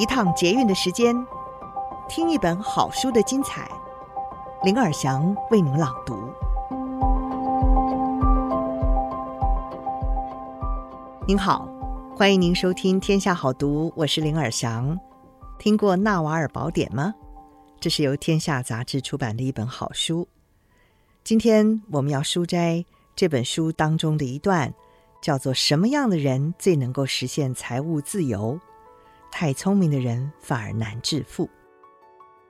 一趟捷运的时间，听一本好书的精彩。林尔祥为您朗读。您好，欢迎您收听《天下好读》，我是林尔祥。听过《纳瓦尔宝典》吗？这是由天下杂志出版的一本好书。今天我们要书摘这本书当中的一段，叫做“什么样的人最能够实现财务自由？”太聪明的人反而难致富。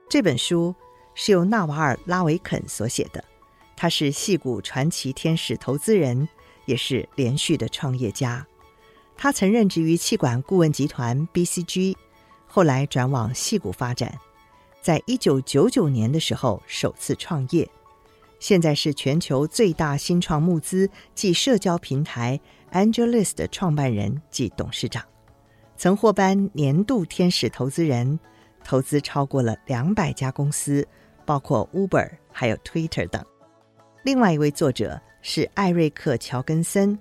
这本书是由纳瓦尔·拉维肯所写的，他是戏骨传奇天使投资人，也是连续的创业家。他曾任职于气管顾问集团 BCG，后来转往戏骨发展，在一九九九年的时候首次创业，现在是全球最大新创募资暨社交平台 AngelList 的创办人及董事长。曾获颁年度天使投资人，投资超过了两百家公司，包括 Uber 还有 Twitter 等。另外一位作者是艾瑞克·乔根森，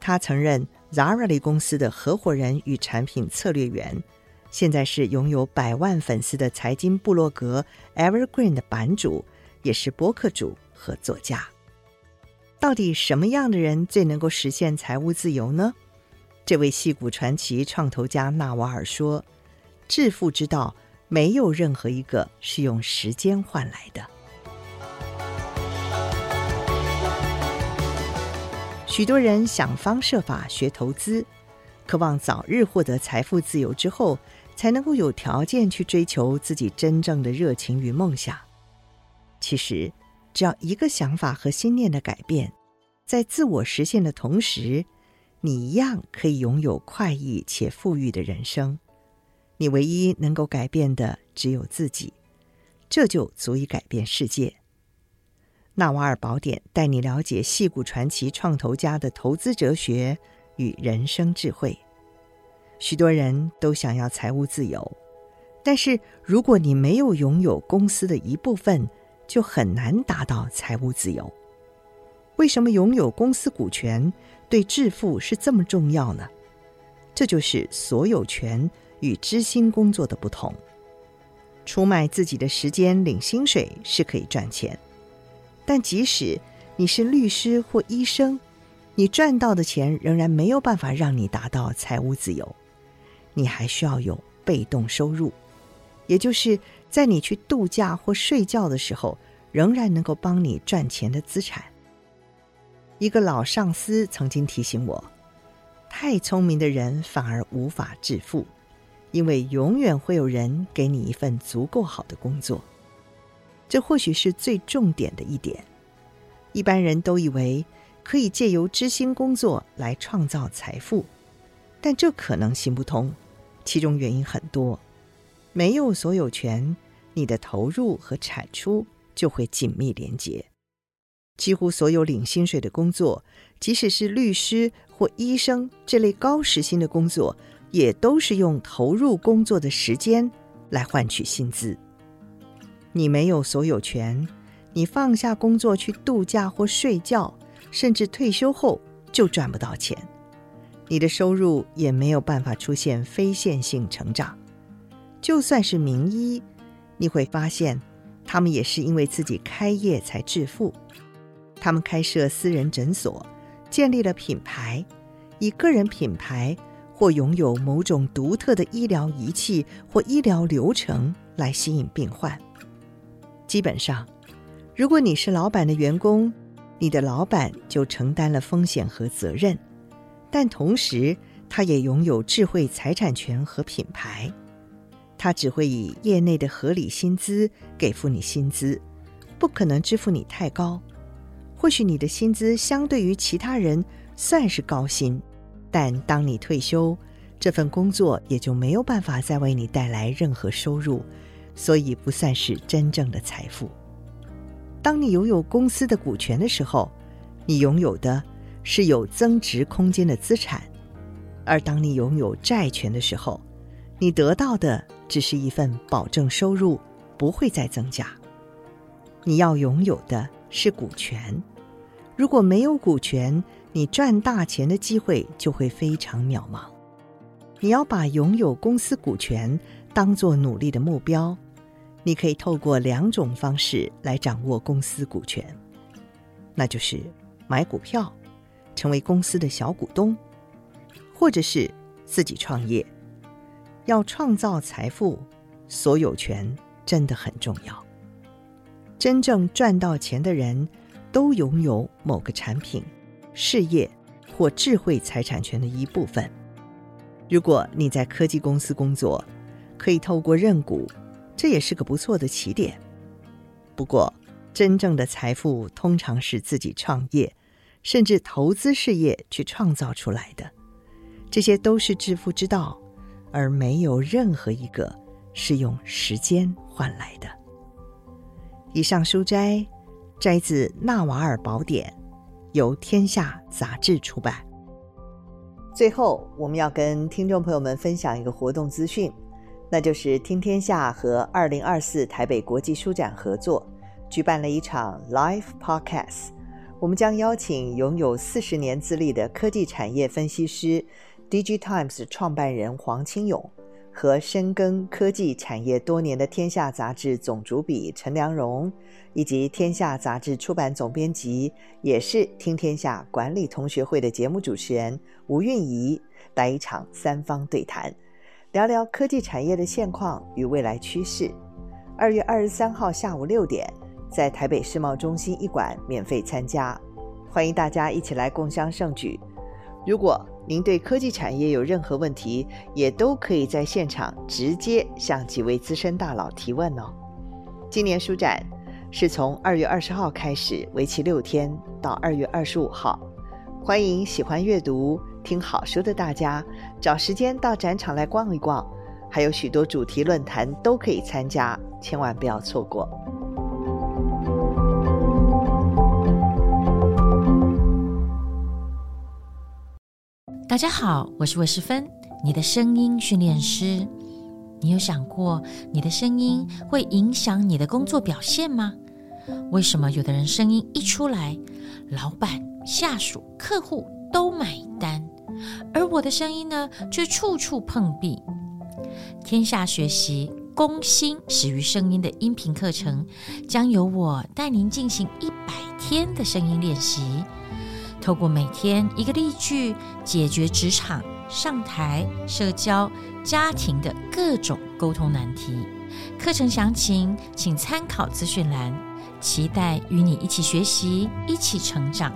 他曾任 Zara 公司的合伙人与产品策略员，现在是拥有百万粉丝的财经部落格 Evergreen 的版主，也是博客主和作家。到底什么样的人最能够实现财务自由呢？这位戏骨传奇创投家纳瓦尔说：“致富之道，没有任何一个是用时间换来的。许多人想方设法学投资，渴望早日获得财富自由之后，才能够有条件去追求自己真正的热情与梦想。其实，只要一个想法和心念的改变，在自我实现的同时。”你一样可以拥有快意且富裕的人生。你唯一能够改变的只有自己，这就足以改变世界。纳瓦尔宝典带你了解戏骨传奇创投家的投资哲学与人生智慧。许多人都想要财务自由，但是如果你没有拥有公司的一部分，就很难达到财务自由。为什么拥有公司股权对致富是这么重要呢？这就是所有权与知心工作的不同。出卖自己的时间领薪水是可以赚钱，但即使你是律师或医生，你赚到的钱仍然没有办法让你达到财务自由。你还需要有被动收入，也就是在你去度假或睡觉的时候，仍然能够帮你赚钱的资产。一个老上司曾经提醒我：“太聪明的人反而无法致富，因为永远会有人给你一份足够好的工作。”这或许是最重点的一点。一般人都以为可以借由知心工作来创造财富，但这可能行不通。其中原因很多：没有所有权，你的投入和产出就会紧密连结。几乎所有领薪水的工作，即使是律师或医生这类高时薪的工作，也都是用投入工作的时间来换取薪资。你没有所有权，你放下工作去度假或睡觉，甚至退休后就赚不到钱。你的收入也没有办法出现非线性成长。就算是名医，你会发现，他们也是因为自己开业才致富。他们开设私人诊所，建立了品牌，以个人品牌或拥有某种独特的医疗仪器或医疗流程来吸引病患。基本上，如果你是老板的员工，你的老板就承担了风险和责任，但同时他也拥有智慧财产权和品牌。他只会以业内的合理薪资给付你薪资，不可能支付你太高。或许你的薪资相对于其他人算是高薪，但当你退休，这份工作也就没有办法再为你带来任何收入，所以不算是真正的财富。当你拥有公司的股权的时候，你拥有的是有增值空间的资产；而当你拥有债权的时候，你得到的只是一份保证收入不会再增加。你要拥有的是股权。如果没有股权，你赚大钱的机会就会非常渺茫。你要把拥有公司股权当做努力的目标，你可以透过两种方式来掌握公司股权，那就是买股票，成为公司的小股东，或者是自己创业。要创造财富，所有权真的很重要。真正赚到钱的人，都拥有某个产品、事业或智慧财产权的一部分。如果你在科技公司工作，可以透过认股，这也是个不错的起点。不过，真正的财富通常是自己创业，甚至投资事业去创造出来的。这些都是致富之道，而没有任何一个是用时间换来的。以上书斋摘自《纳瓦尔宝典》，由天下杂志出版。最后，我们要跟听众朋友们分享一个活动资讯，那就是听天下和二零二四台北国际书展合作，举办了一场 Live Podcast。我们将邀请拥有四十年资历的科技产业分析师，DigiTimes 创办人黄清勇和深耕科技产业多年的天下杂志总主笔陈良荣。以及天下杂志出版总编辑，也是听天下管理同学会的节目主持人吴韵仪，来一场三方对谈，聊聊科技产业的现况与未来趋势。二月二十三号下午六点，在台北世贸中心一馆免费参加，欢迎大家一起来共襄盛举。如果您对科技产业有任何问题，也都可以在现场直接向几位资深大佬提问哦。今年书展。是从二月二十号开始，为期六天，到二月二十五号。欢迎喜欢阅读、听好书的大家找时间到展场来逛一逛，还有许多主题论坛都可以参加，千万不要错过。大家好，我是魏诗芬，你的声音训练师。你有想过，你的声音会影响你的工作表现吗？为什么有的人声音一出来，老板、下属、客户都买单，而我的声音呢，却处处碰壁？天下学习攻心始于声音的音频课程，将由我带您进行一百天的声音练习，透过每天一个例句，解决职场、上台、社交、家庭的各种沟通难题。课程详情请参考资讯栏。期待与你一起学习，一起成长。